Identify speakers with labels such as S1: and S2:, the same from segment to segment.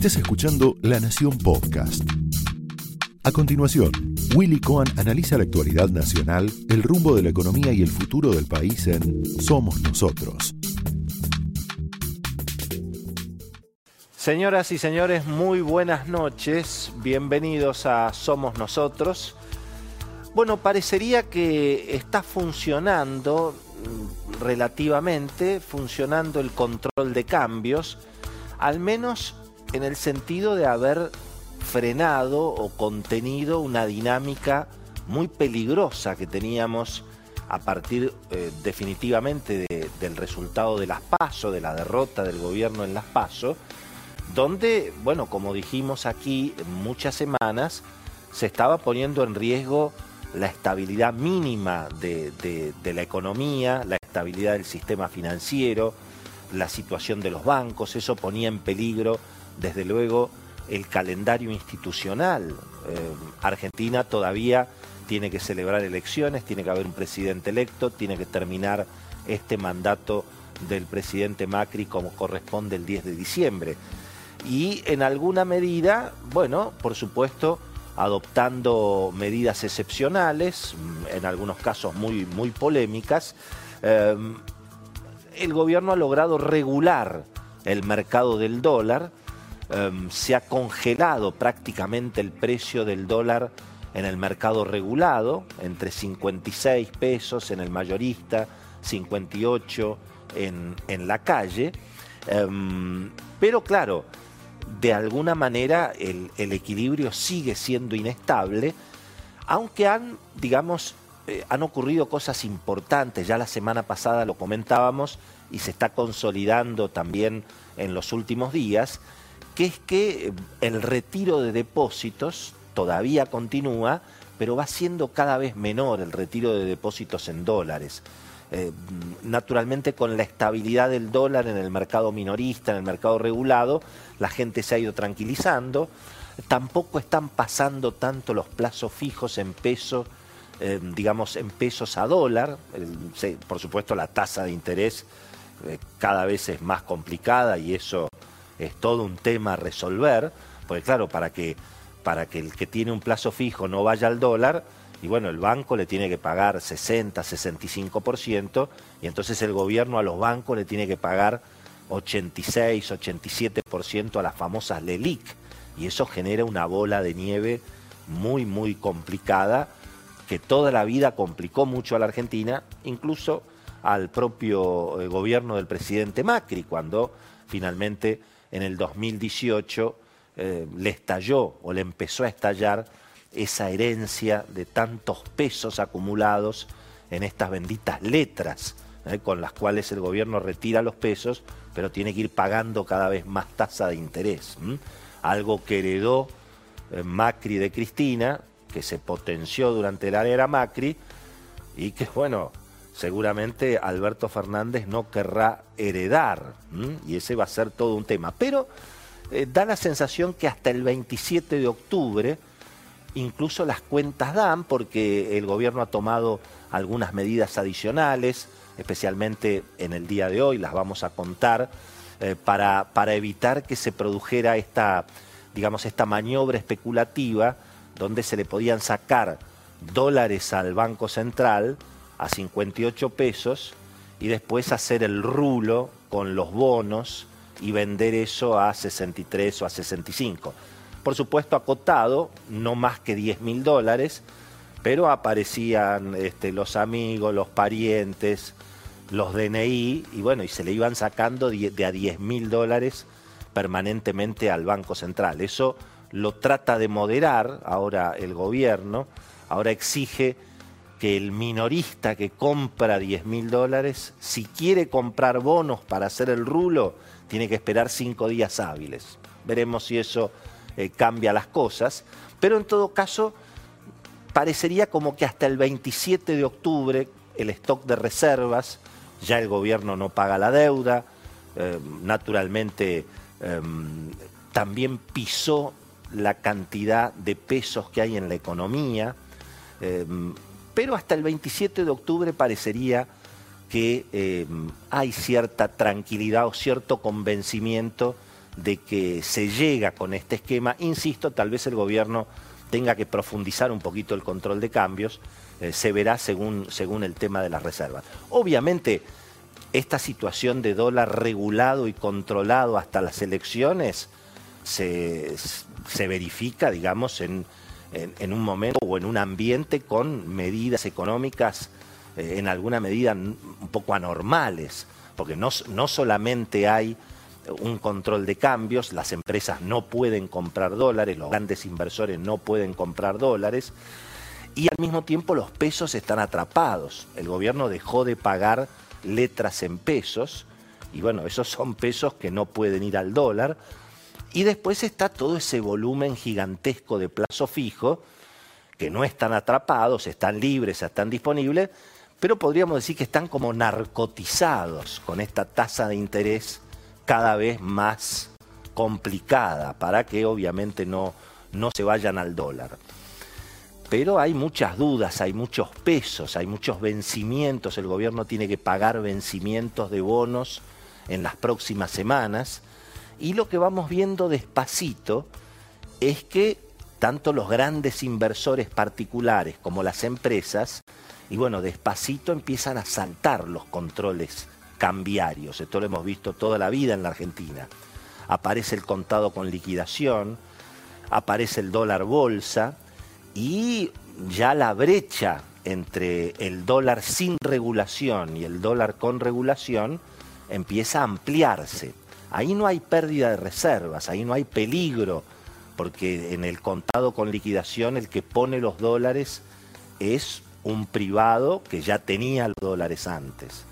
S1: Estás escuchando La Nación Podcast. A continuación, Willy Cohen analiza la actualidad nacional, el rumbo de la economía y el futuro del país en Somos Nosotros.
S2: Señoras y señores, muy buenas noches. Bienvenidos a Somos Nosotros. Bueno, parecería que está funcionando mm, relativamente, funcionando el control de cambios, al menos en el sentido de haber frenado o contenido una dinámica muy peligrosa que teníamos a partir eh, definitivamente del resultado de las PASO, de la derrota del gobierno en las PASO, donde, bueno, como dijimos aquí muchas semanas, se estaba poniendo en riesgo la estabilidad mínima de, la economía, la estabilidad del sistema financiero, la situación de los bancos, eso ponía en peligro, desde luego, el calendario institucional. Eh, Argentina todavía tiene que celebrar elecciones, tiene que haber un presidente electo, tiene que terminar este mandato del presidente Macri como corresponde el 10 de diciembre. Y en alguna medida, bueno, por supuesto, adoptando medidas excepcionales, mm, en algunos casos muy, muy polémicas, em, el gobierno ha logrado regular el mercado del dólar, em, se ha congelado prácticamente el precio del dólar en el mercado regulado, entre 56 pesos en el mayorista, 58 en, en la calle. Em, pero claro, de alguna manera el, equilibrio sigue siendo inestable, aunque han, digamos, eh, han ocurrido cosas importantes, ya la semana pasada lo comentábamos y se está consolidando también en los últimos días, que es que eh, el retiro de depósitos todavía continúa, pero va siendo cada vez menor el retiro de depósitos en dólares. Eh, naturalmente con la estabilidad del dólar en el mercado minorista, en el mercado regulado, la gente se ha ido tranquilizando. Tampoco están pasando tanto los plazos fijos en pesos, eh, digamos, en pesos a dólar. por supuesto, la tasa de interés cada vez es más complicada y eso es todo un tema a resolver, porque claro, para que, para que el que tiene un plazo fijo no vaya al dólar, y bueno, el banco le tiene que pagar 60, 65%, y entonces el gobierno a los bancos le tiene que pagar 86, 87% a las famosas LELIC, y eso genera una bola de nieve muy, muy complicada, que toda la vida complicó mucho a la Argentina, incluso al propio eh, gobierno del presidente Macri, cuando finalmente en el 2018 eh, le estalló o le empezó a estallar esa herencia de tantos pesos acumulados en estas benditas letras, ¿eh? con las cuales el gobierno retira los pesos, pero tiene que ir pagando cada vez más tasa de interés. Algo que heredó eh, Macri de Cristina, que se potenció durante la era Macri, y que, bueno, seguramente Alberto Fernández no querrá heredar, y ese va a ser todo un tema. Pero eh, da la sensación que hasta el 27 de octubre, incluso las cuentas dan porque el gobierno ha tomado algunas medidas adicionales, especialmente en el día de hoy, las vamos a contar, eh, para, para, evitar que se produjera esta, digamos, esta maniobra especulativa donde se le podían sacar dólares al Banco Central a 58 pesos y después hacer el rulo con los bonos y vender eso a 63 o a 65 por supuesto acotado, no más que 10 mil dólares, pero aparecían este, los amigos, los parientes, los DNI, y bueno, y se le iban sacando de a 10 mil dólares permanentemente al Banco Central. Eso lo trata de moderar ahora el gobierno, ahora exige que el minorista que compra 10 mil dólares, si quiere comprar bonos para hacer el rulo, tiene que esperar cinco días hábiles. Veremos si eso eh, cambia las cosas, pero en todo caso parecería como que hasta el 27 de octubre el stock de reservas, ya el gobierno no paga la deuda, eh, naturalmente em, también pisó la cantidad de pesos que hay en la economía, em, pero hasta el 27 de octubre parecería que em, hay cierta tranquilidad o cierto convencimiento de que se llega con este esquema, insisto, tal vez el gobierno tenga que profundizar un poquito el control de cambios, eh, se verá según, según el tema de las reservas. Obviamente, esta situación de dólar regulado y controlado hasta las elecciones se, verifica, digamos, en, un momento o en un ambiente con medidas económicas eh, en alguna medida un poco anormales, porque no, no solamente hay un control de cambios, las empresas no pueden comprar dólares, los grandes inversores no pueden comprar dólares, y al mismo tiempo los pesos están atrapados. El gobierno dejó de pagar letras en pesos, y bueno, esos son pesos que no pueden ir al dólar, y después está todo ese volumen gigantesco de plazo fijo, que no están atrapados, están libres, están disponibles, pero podríamos decir que están como narcotizados con esta tasa de interés cada vez más complicada para que obviamente no, no se vayan al dólar. Pero hay muchas dudas, hay muchos pesos, hay muchos vencimientos, el gobierno tiene que pagar vencimientos de bonos en las próximas semanas y lo que vamos viendo despacito es que tanto los grandes inversores particulares como las empresas, y bueno, despacito empiezan a saltar los controles cambiarios. Esto lo hemos visto toda la vida en la Argentina. Aparece el contado con liquidación, aparece el dólar bolsa y ya la brecha entre el dólar sin regulación y el dólar con regulación empieza a ampliarse. Ahí no hay pérdida de reservas, ahí no hay peligro, porque en el contado con liquidación el que pone los dólares es un privado que ya tenía los dólares antes.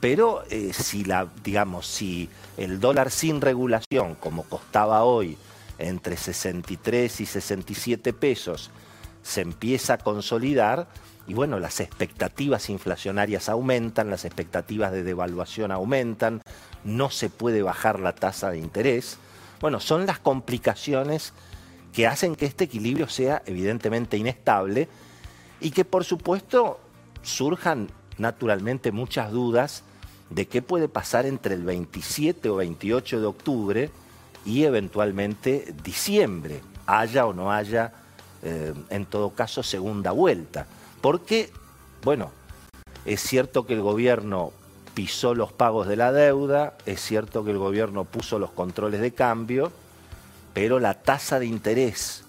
S2: Pero eh, si la, digamos, si el dólar sin regulación, como costaba hoy, entre 63 y 67 pesos, se empieza a consolidar, y bueno, las expectativas inflacionarias aumentan, las expectativas de devaluación aumentan, no se puede bajar la tasa de interés. Bueno, son las complicaciones que hacen que este equilibrio sea evidentemente inestable y que por supuesto surjan naturalmente muchas dudas de qué puede pasar entre el 27 o 28 de octubre y eventualmente diciembre, haya o no haya, eh, en todo caso, segunda vuelta. Porque, bueno, es cierto que el gobierno pisó los pagos de la deuda, es cierto que el gobierno puso los controles de cambio, pero la tasa de interés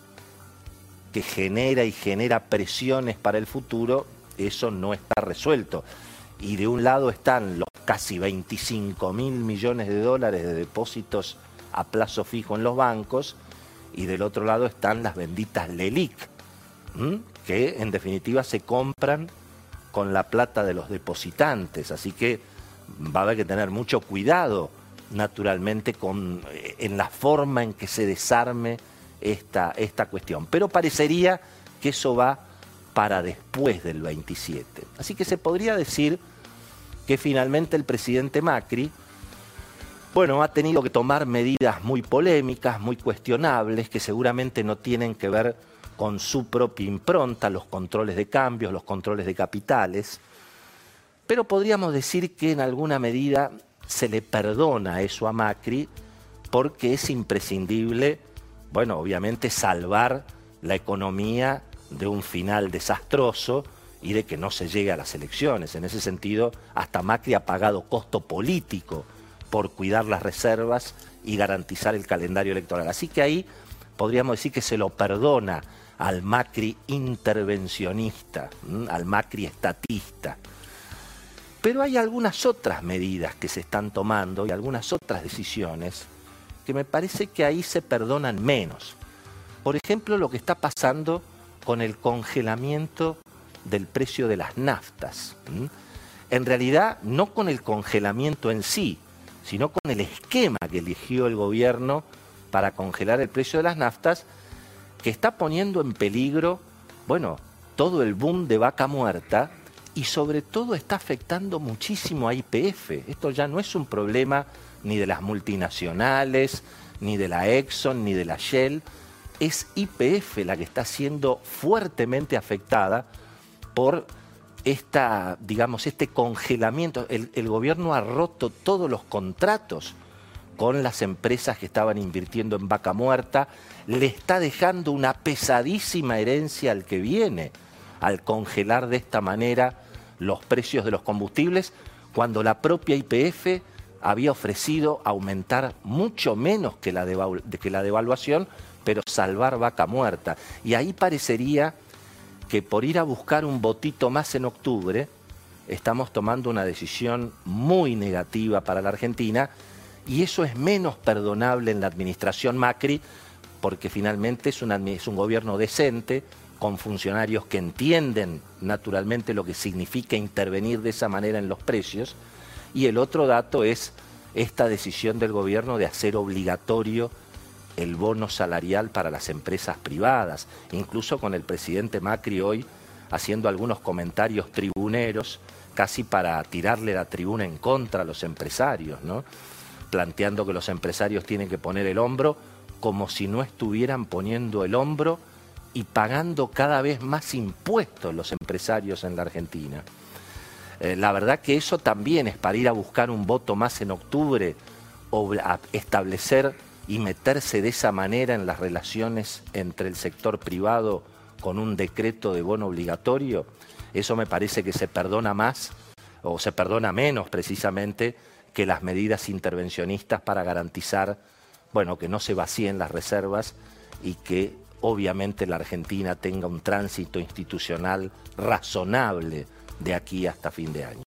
S2: que genera y genera presiones para el futuro, eso no está resuelto. Y de un lado están los casi 25 mil millones de dólares de depósitos a plazo fijo en los bancos y del otro lado están las benditas LELIC, que en definitiva se compran con la plata de los depositantes. Así que va a haber que tener mucho cuidado, naturalmente, con, eh, en la forma en que se desarme esta, esta cuestión. Pero parecería que eso va para después del 27. Así que se podría decir que finalmente el presidente Macri, bueno, ha tenido que tomar medidas muy polémicas, muy cuestionables, que seguramente no tienen que ver con su propia impronta, los controles de cambios, los controles de capitales, pero podríamos decir que en alguna medida se le perdona eso a Macri porque es imprescindible, bueno, obviamente salvar la economía de un final desastroso, y de que no se llegue a las elecciones. En ese sentido, hasta Macri ha pagado costo político por cuidar las reservas y garantizar el calendario electoral. Así que ahí podríamos decir que se lo perdona al Macri intervencionista, al Macri estatista. Pero hay algunas otras medidas que se están tomando y algunas otras decisiones que me parece que ahí se perdonan menos. Por ejemplo, lo que está pasando con el congelamiento del precio de las naftas. En realidad, no con el congelamiento en sí, sino con el esquema que eligió el gobierno para congelar el precio de las naftas, que está poniendo en peligro, bueno, todo el boom de vaca muerta y sobre todo está afectando muchísimo a IPF. Esto ya no es un problema ni de las multinacionales, ni de la Exxon, ni de la Shell, es IPF la que está siendo fuertemente afectada por esta, digamos, este congelamiento. El, gobierno ha roto todos los contratos con las empresas que estaban invirtiendo en vaca muerta, le está dejando una pesadísima herencia al que viene, al congelar de esta manera los precios de los combustibles, cuando la propia IPF había ofrecido aumentar mucho menos que la, que la devaluación, pero salvar vaca muerta. Y ahí parecería que por ir a buscar un votito más en octubre, estamos tomando una decisión muy negativa para la Argentina y eso es menos perdonable en la administración Macri porque finalmente es, es un gobierno decente, con funcionarios que entienden naturalmente lo que significa intervenir de esa manera en los precios. Y el otro dato es esta decisión del gobierno de hacer obligatorio el bono salarial para las empresas privadas, incluso con el presidente Macri hoy haciendo algunos comentarios tribuneros, casi para tirarle la tribuna en contra a los empresarios, ¿no? planteando que los empresarios tienen que poner el hombro como si no estuvieran poniendo el hombro y pagando cada vez más impuestos los empresarios en la Argentina. Eh, la verdad que eso también es para ir a buscar un voto más en octubre o a establecer y meterse de esa manera en las relaciones entre el sector privado con un decreto de bono obligatorio, eso me parece que se perdona más o se perdona menos precisamente que las medidas intervencionistas para garantizar, bueno, que no se vacíen las reservas y que obviamente la Argentina tenga un tránsito institucional razonable de aquí hasta fin de año.